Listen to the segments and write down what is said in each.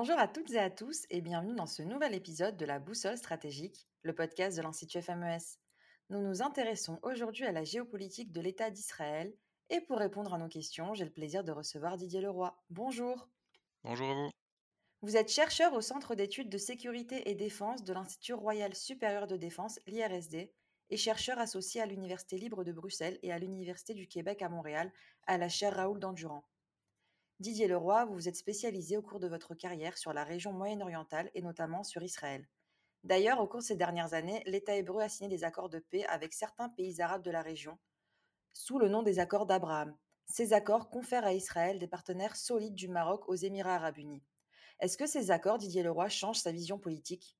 Bonjour à toutes et à tous et bienvenue dans ce nouvel épisode de la Boussole stratégique, le podcast de l'Institut FMES. Nous nous intéressons aujourd'hui à la géopolitique de l'État d'Israël et pour répondre à nos questions, j'ai le plaisir de recevoir Didier Leroy. Bonjour. Bonjour à vous. Vous êtes chercheur au Centre d'études de sécurité et défense de l'Institut royal supérieur de défense, l'IRSD, et chercheur associé à l'Université libre de Bruxelles et à l'Université du Québec à Montréal, à la chaire Raoul d'Endurant. Didier Leroy, vous vous êtes spécialisé au cours de votre carrière sur la région moyen-orientale et notamment sur Israël. D'ailleurs, au cours de ces dernières années, l'État hébreu a signé des accords de paix avec certains pays arabes de la région, sous le nom des accords d'Abraham. Ces accords confèrent à Israël des partenaires solides du Maroc aux Émirats arabes unis. Est-ce que ces accords, Didier Leroy, changent sa vision politique?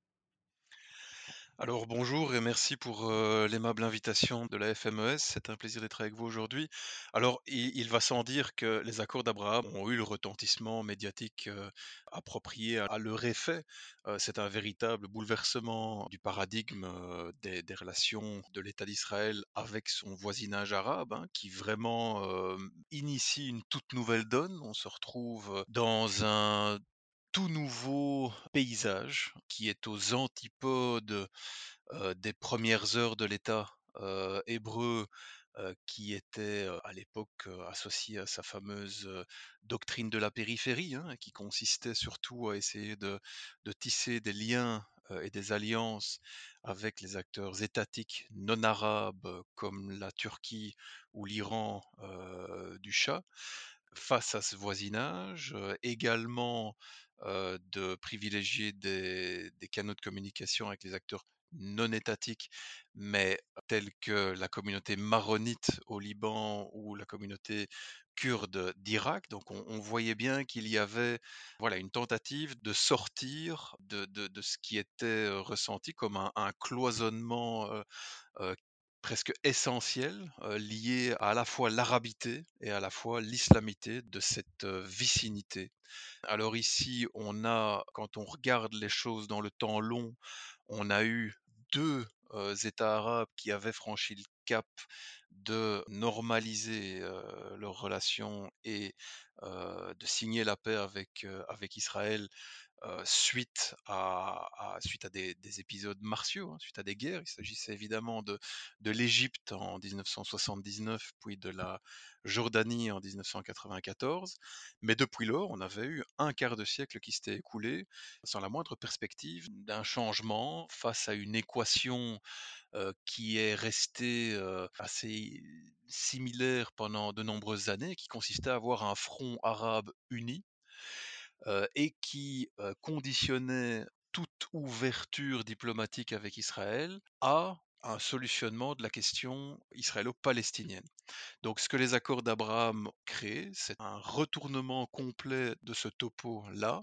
Alors bonjour et merci pour l'aimable invitation de la FMES. C'est un plaisir d'être avec vous aujourd'hui. Alors il, va sans dire que les accords d'Abraham ont eu le retentissement médiatique approprié à, leur effet. C'est un véritable bouleversement du paradigme des, relations de l'État d'Israël avec son voisinage arabe, hein, qui vraiment initie une toute nouvelle donne. On se retrouve dans un tout nouveau paysage qui est aux antipodes des premières heures de l'État hébreu qui était à l'époque associé à sa fameuse doctrine de la périphérie, hein, qui consistait surtout à essayer de, tisser des liens et des alliances avec les acteurs étatiques non arabes comme la Turquie ou l'Iran du Shah face à ce voisinage, également de privilégier des, canaux de communication avec les acteurs non étatiques, mais tels que la communauté maronite au Liban ou la communauté kurde d'Irak. Donc on, voyait bien qu'il y avait voilà, une tentative de sortir de, ce qui était ressenti comme un, cloisonnement presque essentiel, lié à, la fois l'arabité et à la fois l'islamité de cette vicinité. Alors ici, on a, quand on regarde les choses dans le temps long, on a eu deux États arabes qui avaient franchi le cap de normaliser leurs relations et de signer la paix avec Israël suite à, suite à des, épisodes martiaux, hein, suite à des guerres. Il s'agissait évidemment de, de l'Égypte en 1979, puis de la Jordanie en 1994. Mais depuis lors, on avait eu un quart de siècle qui s'était écoulé sans la moindre perspective d'un changement face à une équation qui est restée assez similaire pendant de nombreuses années, qui consistait à avoir un front arabe uni et qui conditionnait toute ouverture diplomatique avec Israël à un solutionnement de la question israélo-palestinienne. Donc ce que les accords d'Abraham créent, c'est un retournement complet de ce topo-là,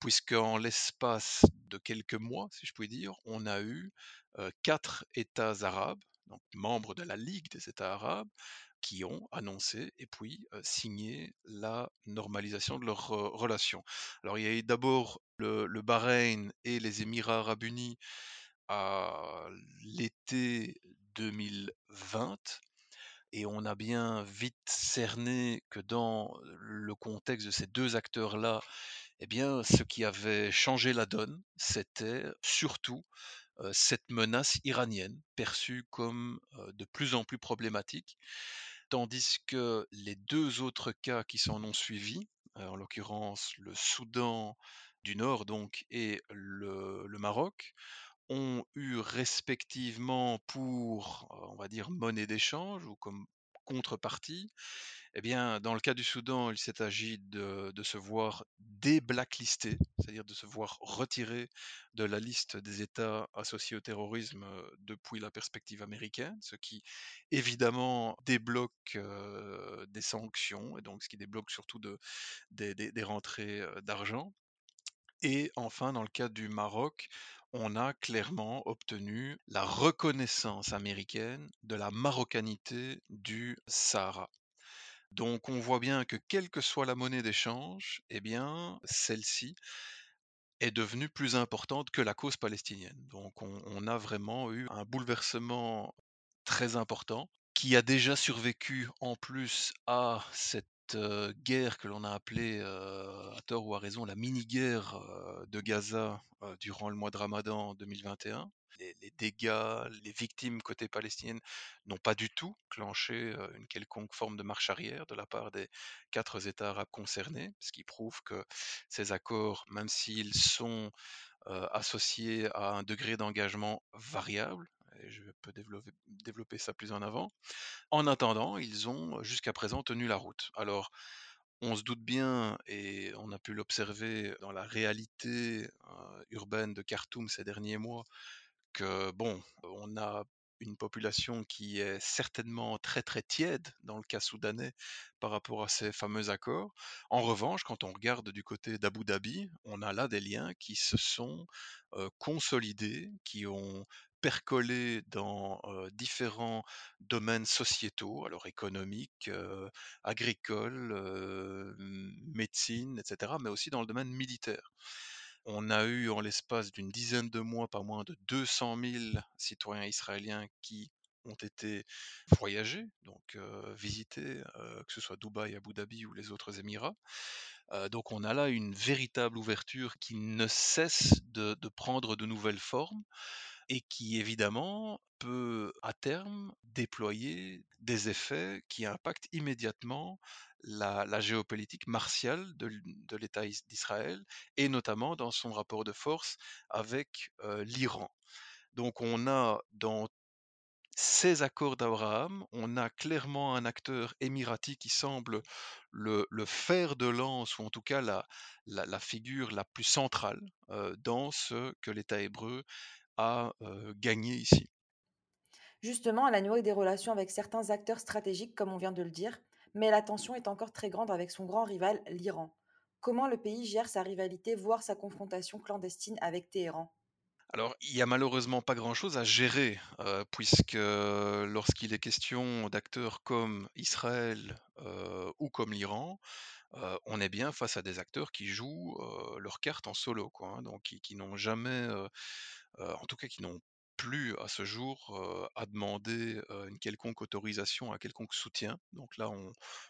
puisqu'en l'espace de quelques mois, si je puis dire, on a eu quatre États arabes, donc membres de la Ligue des États arabes, qui ont annoncé et puis signé la normalisation de leurs relations. Alors il y a eu d'abord le, Bahreïn et les Émirats arabes unis à l'été 2020 et on a bien vite cerné que dans le contexte de ces deux acteurs-là, eh bien, ce qui avait changé la donne, c'était surtout cette menace iranienne, perçue comme de plus en plus problématique, tandis que les deux autres cas qui s'en ont suivi, en l'occurrence le Soudan du Nord donc et le, Maroc, ont eu respectivement pour, on va dire, monnaie d'échange ou comme contrepartie, eh bien, dans le cas du Soudan, il s'est agi de, se voir déblacklisté, c'est-à-dire de se voir retiré de la liste des États associés au terrorisme depuis la perspective américaine, ce qui évidemment débloque des sanctions et donc ce qui débloque surtout des rentrées d'argent. Et enfin, dans le cas du Maroc, on a clairement obtenu la reconnaissance américaine de la marocanité du Sahara. Donc on voit bien que quelle que soit la monnaie d'échange, eh bien celle-ci est devenue plus importante que la cause palestinienne. Donc on, on, a vraiment eu un bouleversement très important qui a déjà survécu en plus à cette guerre que l'on a appelée, à tort ou à raison, la mini-guerre, de Gaza, durant le mois de Ramadan 2021. Les les dégâts, les victimes côté palestinienne n'ont pas du tout clenché, une quelconque forme de marche arrière de la part des 4 États arabes concernés, ce qui prouve que ces accords, même s'ils sont, associés à un degré d'engagement variable et je peux développer développer ça plus en avant, en attendant, ils ont jusqu'à présent tenu la route. Alors, on se doute bien et on a pu l'observer dans la réalité, heu, urbaine de Khartoum ces derniers mois que bon, on a une population qui est certainement très, très tiède dans le cas soudanais par rapport à ces fameux accords. En revanche, quand on regarde du côté d'Abu Dhabi, on a là des liens qui se sont, heu, consolidés, qui ont percolé dans, différents domaines sociétaux, alors économiques, agricoles, heu, médecine et cetera, mais aussi dans le domaine militaire. On a eu en l'espace d'une dizaine de mois, pas moins de 200 000 citoyens israéliens qui ont été voyagés, donc visités, que ce soit Dubaï, Abu Dhabi ou les autres Émirats. Donc on a là une véritable ouverture qui ne cesse de prendre de nouvelles formes et qui évidemment peut à terme déployer des effets qui impactent immédiatement la, géopolitique martiale de, l'État is- d'Israël et notamment dans son rapport de force avec euh, l'Iran. Donc on a dans ces accords d'Abraham, on a clairement un acteur émirati qui semble le, fer de lance, ou en tout cas la figure la plus centrale euh, dans ce que l'État hébreu euh, gagné ici. Justement, elle a noué des relations avec certains acteurs stratégiques, comme on vient de le dire, mais la tension est encore très grande avec son grand rival, l'Iran. Comment le pays gère sa rivalité, voire sa confrontation clandestine avec Téhéran? Alors, il y a malheureusement pas grand-chose à gérer, puisque lorsqu'il est question d'acteurs comme Israël, ou comme l'Iran, on est bien face à des acteurs qui jouent, leurs cartes en solo, quoi, hein, donc qui qui n'ont jamais, heu, en tout cas qui n'ont plus à ce jour, heu, à demander, heu, une quelconque autorisation, un quelconque soutien. Donc là,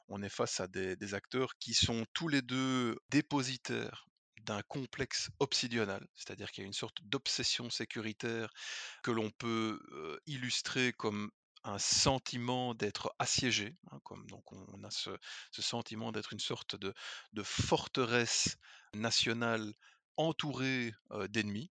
on est face à des acteurs qui sont tous les 2 dépositaires d'un complexe obsidional, c'est-à-dire qu'il y a une sorte d'obsession sécuritaire que l'on peut, illustrer comme un sentiment d'être assiégé, hein, comme donc on a ce sentiment d'être une sorte de forteresse nationale entourée, d'ennemis.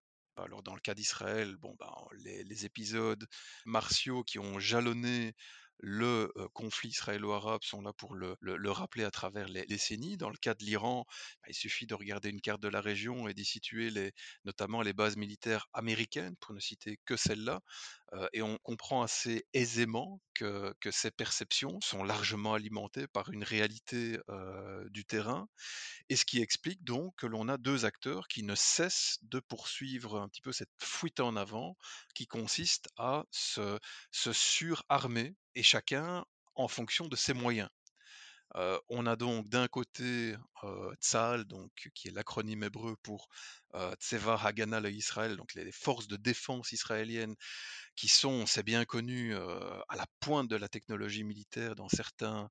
Alors dans le cas d'Israël, bon, ben, les les épisodes martiaux qui ont jalonné le, conflit israélo-arabe sont là pour le le le rappeler à travers les décennies. Dans le cas de l'Iran, bah, il suffit de regarder une carte de la région et d'y situer les notamment les bases militaires américaines, pour ne citer que celles-là, et on comprend assez aisément que que ces perceptions sont largement alimentées par une réalité, du terrain et ce qui explique donc que l'on a 2 acteurs qui ne cessent de poursuivre un petit peu cette fuite en avant qui consiste à se se surarmer et chacun en fonction de ses moyens. On a donc d'un côté, heu, Tsahal donc qui est l'acronyme hébreu pour, heu, Tseva Hagana Israël, donc les forces de défense israéliennes qui sont, c'est bien connu, à la pointe de la technologie militaire dans certains,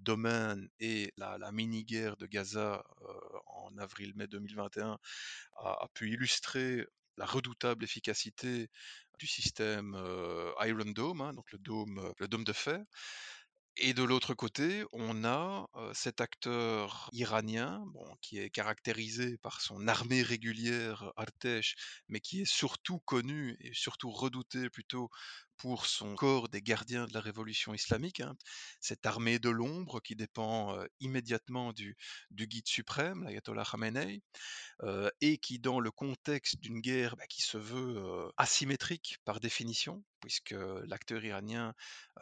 domaines et la mini-guerre de Gaza, en avril-mai 2021 a a pu illustrer la redoutable efficacité du système, Iron Dome, hein, donc le dôme, le dôme de fer. Et de l'autre côté, on a, cet acteur iranien, bon, qui est caractérisé par son armée régulière Artesh, mais qui est surtout connu et surtout redouté plutôt pour son corps des gardiens de la révolution islamique, hein. Cette armée de l'ombre qui dépend, immédiatement du du guide suprême, l'ayatollah Khamenei et qui dans le contexte d'une guerre, bah, qui se veut, asymétrique par définition, puisque l'acteur iranien,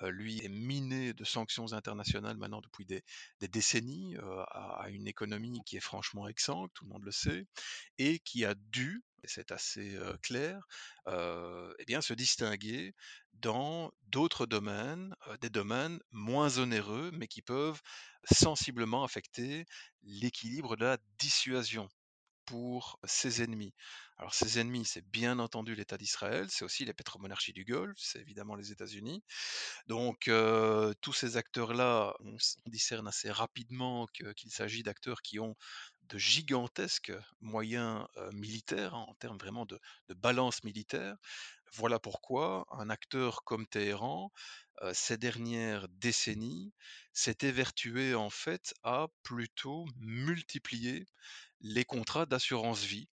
lui est miné de sanctions internationales maintenant depuis des des décennies, a une économie qui est franchement exsangue, tout le monde le sait et qui a dû, c'est assez, clair, et bien se distinguer dans d'autres domaines, des domaines moins onéreux, mais qui peuvent sensiblement affecter l'équilibre de la dissuasion. pour ses ennemis. Alors ses ennemis, c'est bien entendu l'État d'Israël, c'est aussi les pétromonarchies du Golfe, c'est évidemment les États-Unis. Donc tous ces acteurs-là, on discerne assez rapidement qu'il s'agit d'acteurs qui ont de gigantesques moyens, militaires, hein, en termes vraiment de balance militaire. Voilà pourquoi un acteur comme Téhéran, ces dernières décennies, s'est évertué en fait à plutôt multiplier les contrats d'assurance vie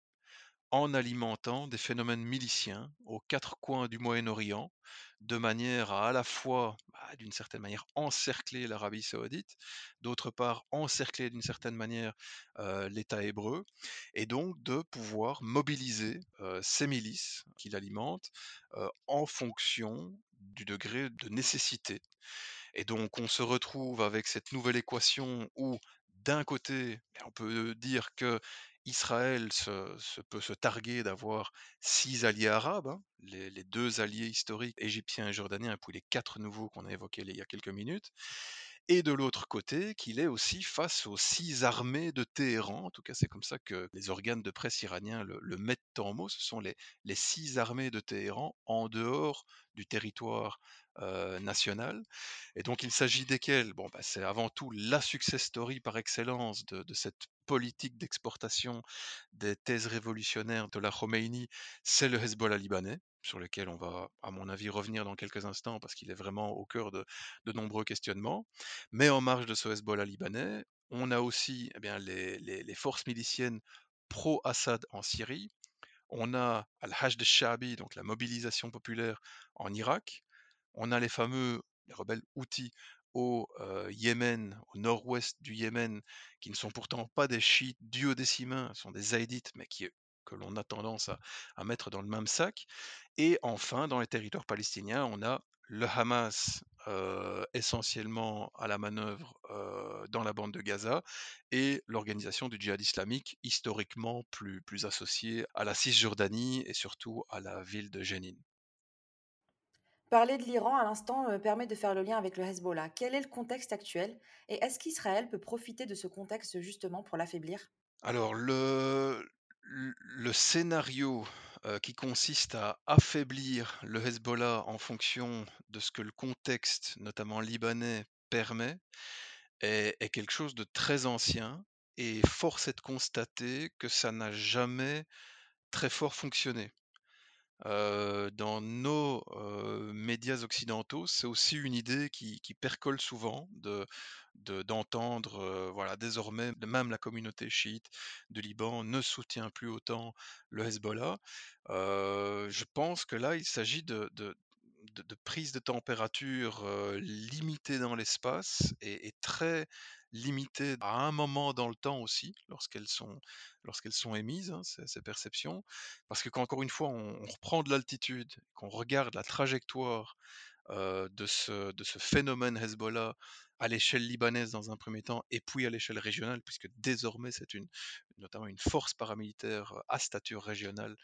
en alimentant des phénomènes miliciens aux quatre coins du Moyen-Orient, de manière à à la fois, bah, d'une certaine manière, encercler l'Arabie saoudite, d'autre part, encercler d'une certaine manière euh, l'État hébreu, et donc de pouvoir mobiliser euh, ces milices qu'il alimente euh, en fonction du degré de nécessité. Et donc on se retrouve avec cette nouvelle équation où d'un côté, ben, on peut dire que Israël se, peut se targuer d'avoir six alliés arabes, hein, les, deux alliés historiques égyptiens et jordaniens, et puis les quatre nouveaux qu'on a évoqués il y a quelques minutes, et de l'autre côté qu'il est aussi face aux six armées de Téhéran, en tout cas c'est comme ça que les organes de presse iraniens le, mettent en mots, ce sont les six armées de Téhéran en dehors du territoire euh. Et donc il s'agit desquels Bon, bah, c'est avant tout la success story par excellence de, de cette politique d'exportation des thèses révolutionnaires de la Khomeini, c'est le Hezbollah libanais, sur lequel on va, à mon avis, revenir dans quelques instants parce qu'il est vraiment au cœur de, de nombreux questionnements. Mais en marge de ce Hezbollah libanais, on a aussi eh bien, les, forces miliciennes pro-Assad en Syrie. On a Al-Hajj al-Sha'bi, donc la mobilisation populaire en Irak. On a les fameux les rebelles Houthis au Yémen, au nord-ouest du Yémen, qui ne sont pourtant pas des chiites duodécimains, ce sont des zaïdites, mais que l'on a tendance à, mettre dans le même sac. Et enfin, dans les territoires palestiniens, on a le Hamas essentiellement à la manœuvre dans la bande de Gaza et l'organisation du djihad islamique historiquement plus, plus associée à la Cisjordanie et surtout à la ville de Jénine. Parler de l'Iran à l'instant me permet de faire le lien avec le Hezbollah. Quel est le contexte actuel et est-ce qu'Israël peut profiter de ce contexte justement pour l'affaiblir? Alors le, scénario euh, qui consiste à affaiblir le Hezbollah en fonction de ce que le contexte, notamment libanais, permet, est quelque chose de très ancien et force est de constater que ça n'a jamais très fort fonctionné. Dans nos, médias occidentaux, c'est aussi une idée qui percole souvent de de d'entendre, voilà, désormais, même la communauté chiite du Liban ne soutient plus autant le Hezbollah. Je pense que là, il s'agit de de de température, heu, limitée dans l'espace et très limitée à un moment dans le temps aussi, lorsqu'elles sont sont émises, hein, ces perceptions. Parce que qu'encore une fois, on, on reprend de l'altitude, qu'on regarde la trajectoire euh, de, ce, de ce phénomène Hezbollah à l'échelle libanaise dans un premier temps, et puis à l'échelle régionale, puisque désormais c'est une, notamment une force paramilitaire à stature régionale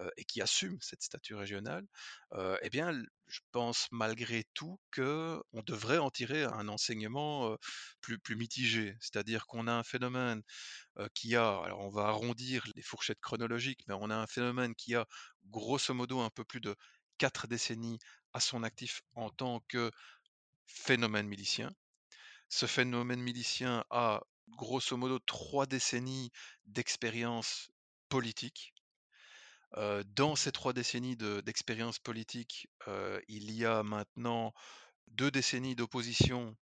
euh, et qui assume cette stature régionale, euh, eh bien, je pense malgré tout que on devrait en tirer un enseignement plus, plus mitigé, c'est-à-dire qu'on a un phénomène qui a, alors on va arrondir les fourchettes chronologiques, mais on a un phénomène qui a grosso modo un peu plus de quatre décennies à son actif en tant que phénomène milicien. Ce phénomène milicien a grosso modo trois décennies d'expérience politique. Dans ces trois décennies de- d'expérience politique, il y a maintenant deux décennies d'opposition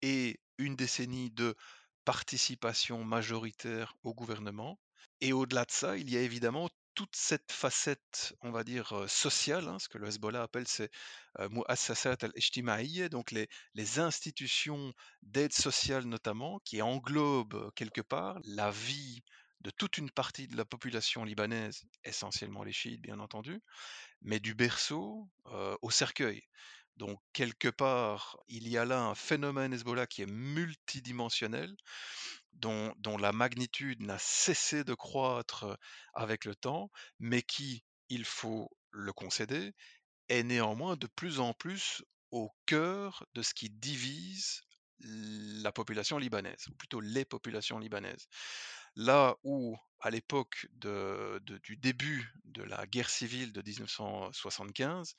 et une décennie de participation majoritaire au gouvernement. Et au-delà de ça, il y a évidemment toute cette facette, on va dire, sociale, hein, ce que le Hezbollah appelle euh, mu'assasat al-ijtimaïyya, donc les, institutions d'aide sociale notamment, qui englobent quelque part la vie de toute une partie de la population libanaise, essentiellement les chiites bien entendu, mais du berceau au cercueil. Donc quelque part, il y a là un phénomène Hezbollah qui est multidimensionnel, dont, la magnitude n'a cessé de croître avec le temps, mais qui, il faut le concéder, est néanmoins de plus en plus au cœur de ce qui divise la population libanaise, ou plutôt les populations libanaises. Là où, à l'époque du début de la guerre civile de 1975,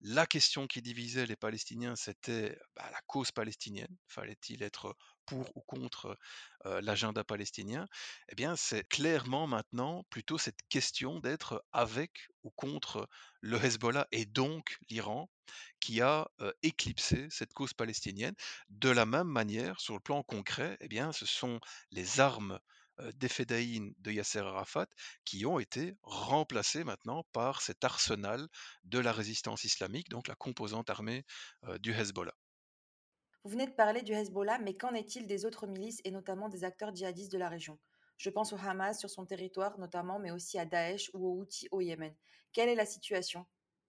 la question qui divisait les Palestiniens, c'était, bah, la cause palestinienne. Fallait-il être pour ou contre, l'agenda palestinien? Eh bien, c'est clairement maintenant plutôt cette question d'être avec ou contre le Hezbollah et donc l'Iran qui a, éclipsé cette cause palestinienne. De la même manière, sur le plan concret, eh bien, ce sont les armes, des Fédayines de Yasser Arafat qui ont été remplacées maintenant par cet arsenal de la résistance islamique, donc la composante armée, heu, du Hezbollah. Vous venez de parler du Hezbollah, mais qu'en est-il des autres milices et notamment des acteurs djihadistes de la région? Je pense au Hamas sur son territoire notamment, mais aussi à Daesh ou aux Houthis au Yémen. Quelle est la situation?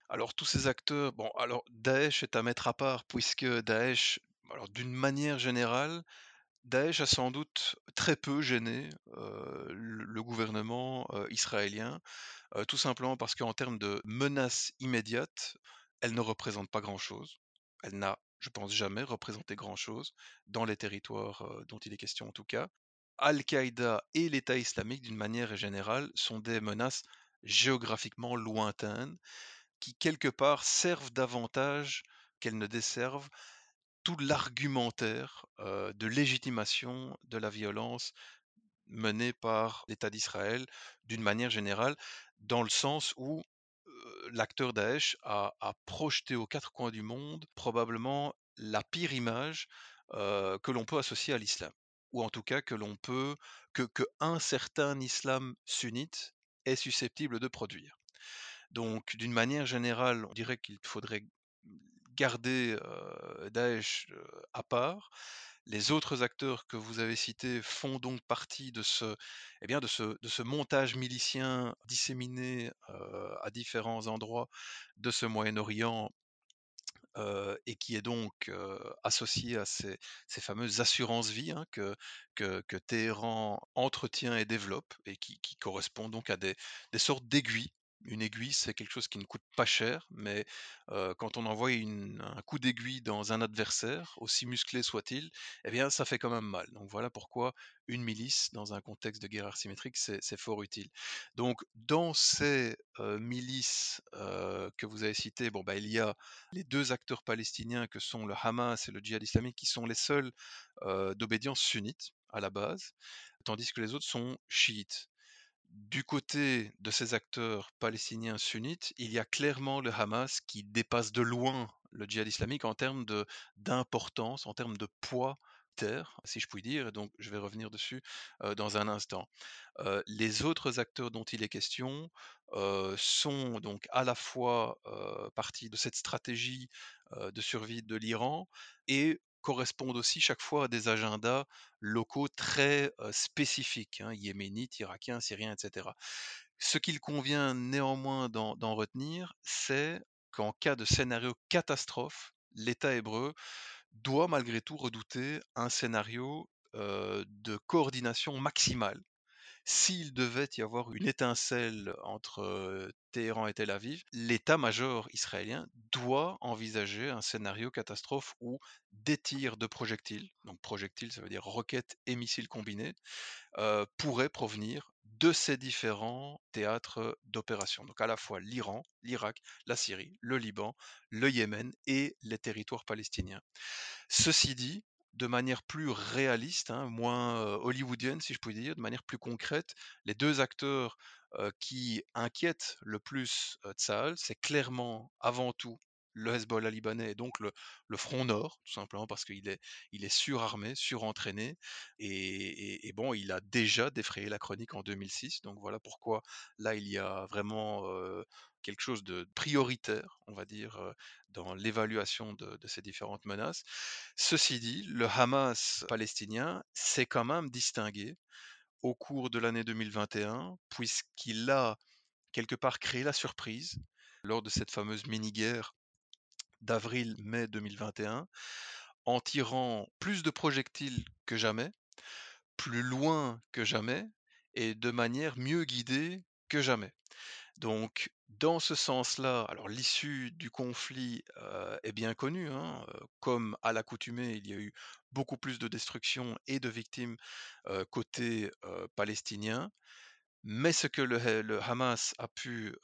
Alors tous ces acteurs, bon alors Daesh est à mettre à part puisque Daesh, alors d'une manière générale, Daesh a sans doute très peu gêné, le gouvernement, israélien, tout simplement parce qu'en termes de menace immédiate, elle ne représente pas grand-chose. Elle n'a, je pense, jamais représenté grand-chose dans les territoires, dont il est question en tout cas. Al-Qaïda et l'État islamique, d'une manière générale, sont des menaces géographiquement lointaines qui quelque part servent davantage qu'elles ne desservent tout l'argumentaire, de légitimation de la violence menée par l'État d'Israël, d'une manière générale, dans le sens où, l'acteur Daesh a projeté aux 4 coins du monde probablement la pire image, que l'on peut associer à l'islam. Ou en tout cas que l'on peut que qu'un certain islam sunnite est susceptible de produire. Donc d'une manière générale, on dirait qu'il faudrait garder, Daesh, à part. Les autres acteurs que vous avez cités font donc partie de ce eh bien, de ce de ce montage milicien disséminé, à différents endroits de ce Moyen-Orient et qui est donc, associé à ces ces fameuses assurances-vie, hein, que que Téhéran entretient et développe et qui qui correspondent donc à des des sortes d'aiguilles. Une aiguille, c'est quelque chose qui ne coûte pas cher, mais quand on envoie un coup d'aiguille dans un adversaire, aussi musclé soit-il, eh bien, ça fait quand même mal. Donc voilà pourquoi une milice, dans un contexte de guerre asymétrique, c'est fort utile. Donc dans ces, milices, que vous avez citées, bon, bah, il y a les 2 acteurs palestiniens que sont le Hamas et le Djihad islamique qui sont les seuls, d'obédience sunnite à la base, tandis que les autres sont chiites. Du côté de ces acteurs palestiniens sunnites, il y a clairement le Hamas qui dépasse de loin le Djihad islamique en termes d'importance, en termes de poids terre, si je puis dire, et donc je vais revenir dessus, heu, dans un instant. Heu, les autres acteurs dont il est question, heu, sont donc à la fois, partie de cette stratégie, de survie de l'Iran et correspondent aussi chaque fois à des agendas locaux très, spécifiques, hein, yéménites, irakiens, syriens et cetera. Ce qu'il convient néanmoins d'en retenir, c'est qu'en cas de scénario catastrophe, l'État hébreu doit malgré tout redouter un scénario, de coordination maximale. S'il devait y avoir une étincelle entre, Téhéran et Tel Aviv, l'état-major israélien doit envisager un scénario catastrophe où des tirs de projectiles, donc projectiles, ça veut dire roquettes et missiles combinés, pourraient provenir de ces différents théâtres d'opération. Donc à la fois l'Iran, l'Irak, la Syrie, le Liban, le Yémen et les territoires palestiniens. Ceci dit, de manière plus réaliste, hein, moins, hollywoodienne si je puis dire, de manière plus concrète, les 2 acteurs, qui inquiètent le plus, Tsahal, c'est clairement avant tout le Hezbollah libanais et donc le front nord, tout simplement parce qu'il est il est surarmé, surentraîné et et bon, il a déjà défrayé la chronique en 2006, donc voilà pourquoi là, il y a vraiment, quelque chose de prioritaire, on va dire, dans l'évaluation de de ces différentes menaces. Ceci dit, le Hamas palestinien s'est quand même distingué au cours de l'année 2021, puisqu'il a quelque part créé la surprise lors de cette fameuse mini-guerre d'avril-mai 2021, en tirant plus de projectiles que jamais, plus loin que jamais et de manière mieux guidée que jamais. Donc Dans ce sens-là, alors l'issue du conflit, heu, est bien connue, hein, heu, comme à l'accoutumée, il y a eu beaucoup plus de destruction et de victimes, heu, côté, palestinien. Mais ce que le ha le Hamas a pu,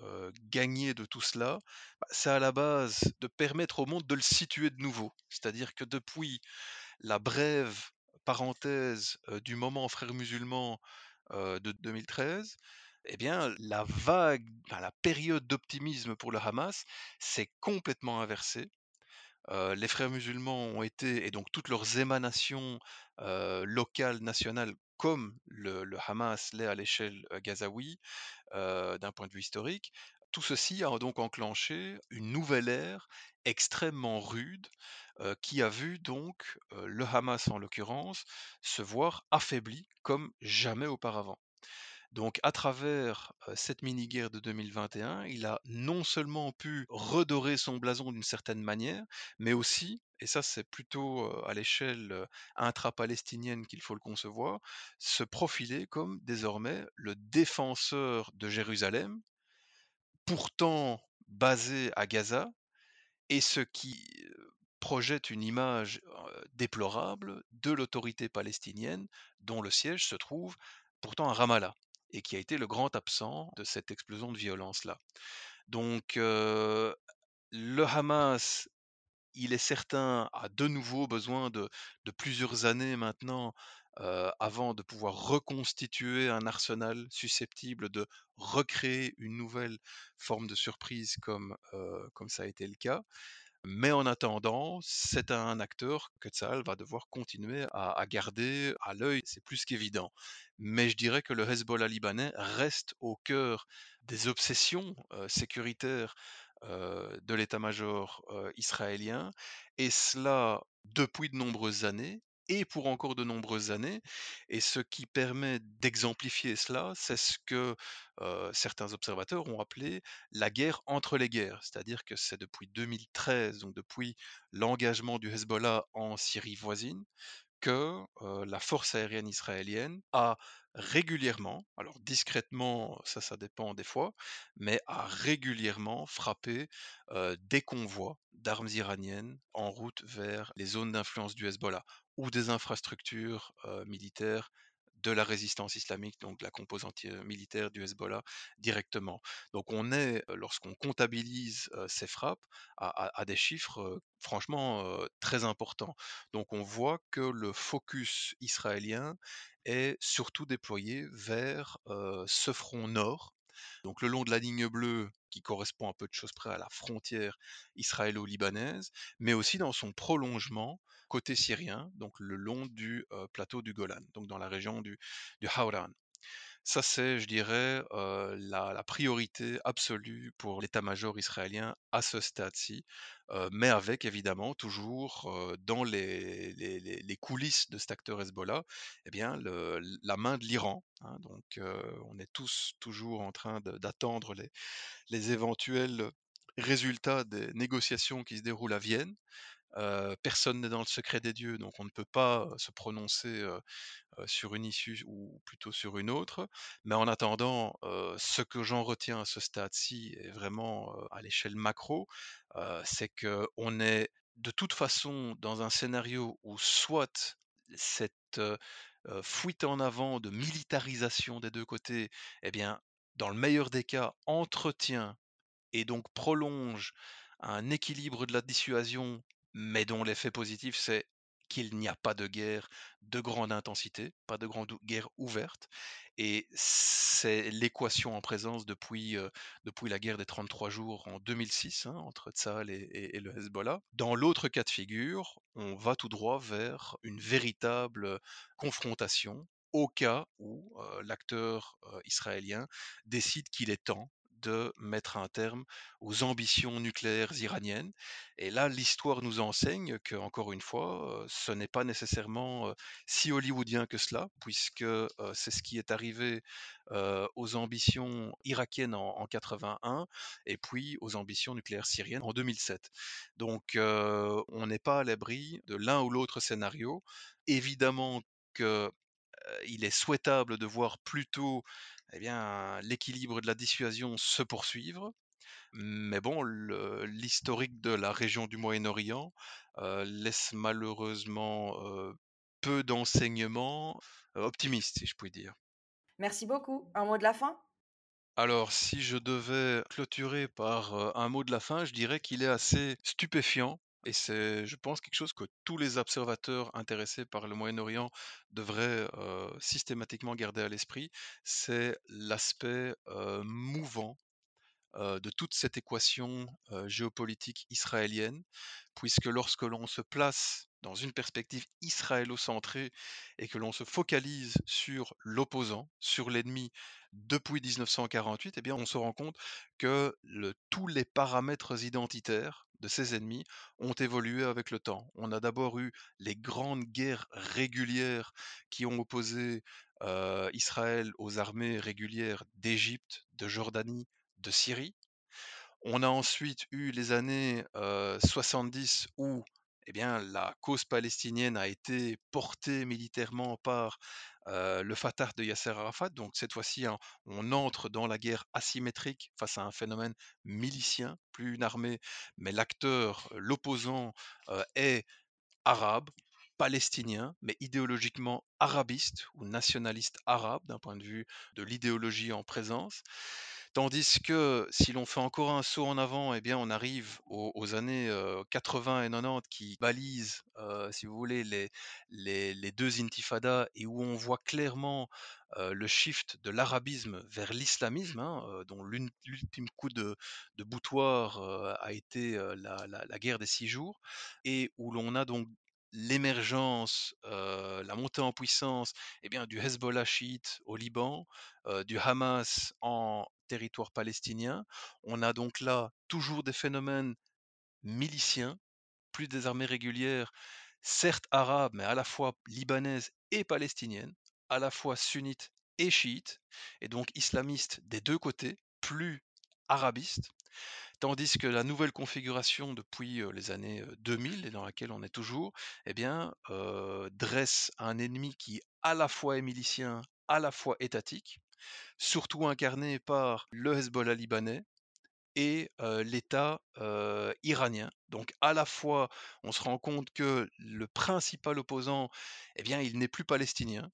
gagner de tout cela, bah, c'est à la base de permettre au monde de le situer de nouveau. C'est-à-dire que depuis la brève parenthèse, du moment frères musulmans, de 2013, eh bien la vague, la période d'optimisme pour le Hamas s'est complètement inversée. Les frères musulmans ont été et donc toutes leurs émanations, locales, nationales, comme le Hamas l'est à l'échelle, gazaoui, d'un point de vue historique. Tout ceci a donc enclenché une nouvelle ère extrêmement rude, qui a vu donc, le Hamas en l'occurrence, se voir affaibli comme jamais auparavant. Donc à travers, cette mini guerre de 2021, il a non seulement pu redorer son blason d'une certaine manière, mais aussi, et ça c'est plutôt, à l'échelle, intra-palestinienne qu'il faut le concevoir, se profiler comme désormais le défenseur de Jérusalem, pourtant basé à Gaza et ce qui, projette une image, déplorable de l'autorité palestinienne dont le siège se trouve pourtant à Ramallah et qui a été le grand absent de cette explosion de violence-là. Donc le Hamas, il est certain, a de nouveau besoin de plusieurs années maintenant, avant de pouvoir reconstituer un arsenal susceptible de recréer une nouvelle forme de surprise comme, comme ça a été le cas. Mais en attendant, c'est un acteur que Tsahal va devoir continuer à garder à l'œil, c'est plus qu'évident. Mais je dirais que le Hezbollah libanais reste au cœur des obsessions, heu, sécuritaires, heu, de l'état-major, heu, israélien et cela depuis de nombreuses années et pour encore de nombreuses années et ce qui permet d'exemplifier cela, c'est ce que, certains observateurs ont appelé la guerre entre les guerres. C'est-à-dire que c'est depuis 2013, donc depuis l'engagement du Hezbollah en Syrie voisine, que, la force aérienne israélienne a régulièrement, alors discrètement, ça, ça dépend des fois, mais a régulièrement frappé, des convois d'armes iraniennes en route vers les zones d'influence du Hezbollah ou des infrastructures, militaires de la résistance islamique, donc la composante, militaire du Hezbollah directement. Donc on est, lorsqu'on comptabilise, ces frappes à des chiffres, franchement, très importants. Donc on voit que le focus israélien est surtout déployé vers, ce front nord, donc le long de la ligne bleue qui correspond à peu de choses près à la frontière israélo-libanaise, mais aussi dans son prolongement côté syrien, donc le long du, plateau du Golan, donc dans la région du du Hauran. Ça, c'est, je dirais, heu, la priorité absolue pour l'état-major israélien à ce stade-ci, heu, mais avec évidemment toujours, heu, dans les coulisses de cet acteur Hezbollah, eh bien la main de l'Iran, hein. Donc on est tous toujours en train d'attendre les éventuels résultats des négociations qui se déroulent à Vienne. Personne n'est dans le secret des dieux, donc on ne peut pas, se prononcer, sur une issue ou plutôt sur une autre. Mais en attendant, ce que j'en retiens à ce stade-ci est vraiment, à l'échelle macro, c'est qu'on est de toute façon dans un scénario où soit cette, fuite en avant de militarisation des 2 côtés, eh bien, dans le meilleur des cas, entretient et donc prolonge un équilibre de la dissuasion, mais dont l'effet positif, c'est qu'il n'y a pas de guerre de grande intensité, pas de grande guerre ouverte et c'est l'équation en présence depuis, depuis la guerre des 33 jours en 2006, hein, entre Tsahal et le Hezbollah. Dans l'autre cas de figure, on va tout droit vers une véritable, confrontation au cas où, l'acteur, israélien décide qu'il est temps de mettre un terme aux ambitions nucléaires iraniennes. Et là, l'histoire nous enseigne que, encore une fois, ce n'est pas nécessairement, si hollywoodien que cela, puisque, c'est ce qui est arrivé, aux ambitions irakiennes en en 81 et puis aux ambitions nucléaires syriennes en 2007. Donc, on n'est pas à l'abri de l'un ou l'autre scénario. Évidemment que il est souhaitable de voir plutôt, eh bien, l'équilibre de la dissuasion se poursuivre, Mais bon, l'historique de la région du Moyen-Orient, heu, laisse malheureusement, heu, peu d'enseignements, heu, optimistes, si je puis dire. Merci beaucoup. Un mot de la fin? Alors, si je devais clôturer par, un mot de la fin, je dirais qu'il est assez stupéfiant et c'est, je pense, quelque chose que tous les observateurs intéressés par le Moyen-Orient devraient, heu, systématiquement garder à l'esprit. C'est l'aspect, heu, mouvant heu, de toute cette équation, géopolitique israélienne, puisque lorsque l'on se place dans une perspective israélo-centrée et que l'on se focalise sur l'opposant, sur l'ennemi depuis 1948, eh bien, on se rend compte que tous les paramètres identitaires de ces ennemis ont évolué avec le temps. On a d'abord eu les grandes guerres régulières qui ont opposé, heu, Israël aux armées régulières d'Égypte, de Jordanie, de Syrie. On a ensuite eu les années, heu, 70 où, eh la cause palestinienne a été portée militairement par, heu, le Fatah de Yasser Arafat. Donc cette fois-ci, hein, on entre dans la guerre asymétrique face à un phénomène milicien, plus une armée, mais l'acteur, l'opposant, heu, est arabe, palestinien, mais idéologiquement arabiste ou nationaliste arabe d'un point de vue de l'idéologie en présence. Tandis que si l'on fait encore un saut en avant, eh bien, on arrive aux, années euh, 80 et 90 qui balisent, si vous voulez, les, les, deux intifadas et où on voit clairement le shift de l'arabisme vers l'islamisme, hein, dont l'ultime coup de, de boutoir a été la, la- guerre des six jours, et où l'on a donc l'émergence, la montée en puissance eh bien, du Hezbollah chiite au Liban, du Hamas en territoire palestinien. On a donc là toujours des phénomènes miliciens, plus des armées régulières, certes arabes, mais à la fois libanaises et palestiniennes, à la fois sunnites et chiites, et donc islamistes des deux côtés, plus arabistes. Tandis que la nouvelle configuration depuis, les années, heu, 2000 et dans laquelle on est toujours, eh bien, dresse un ennemi qui à la fois est milicien, à la fois étatique, surtout incarné par le Hezbollah libanais et l'État, iranien. Donc à la fois, on se rend compte que le principal opposant, eh bien, il n'est plus palestinien,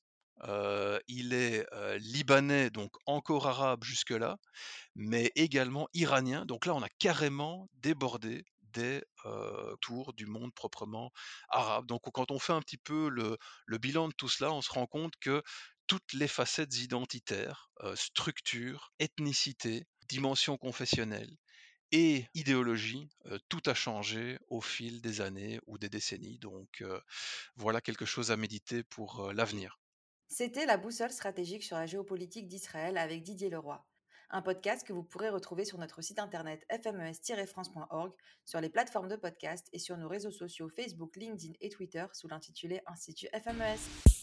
il est, libanais, donc encore arabe jusque-là, mais également iranien. Donc là, on a carrément débordé des tours du monde proprement arabe. Donc quand on fait un petit peu le bilan de tout cela, on se rend compte que toutes les facettes identitaires, euh, structure, ethnicité, dimension confessionnelle et idéologie, euh, tout a changé au fil des années ou des décennies. Donc euh, voilà quelque chose à méditer pour l'avenir. C'était la boussole stratégique sur la géopolitique d'Israël avec Didier Leroy. Un podcast que vous pourrez retrouver sur notre site internet fmes-france.org, sur les plateformes de podcast et sur nos réseaux sociaux Facebook, LinkedIn et Twitter sous l'intitulé Institut FMES.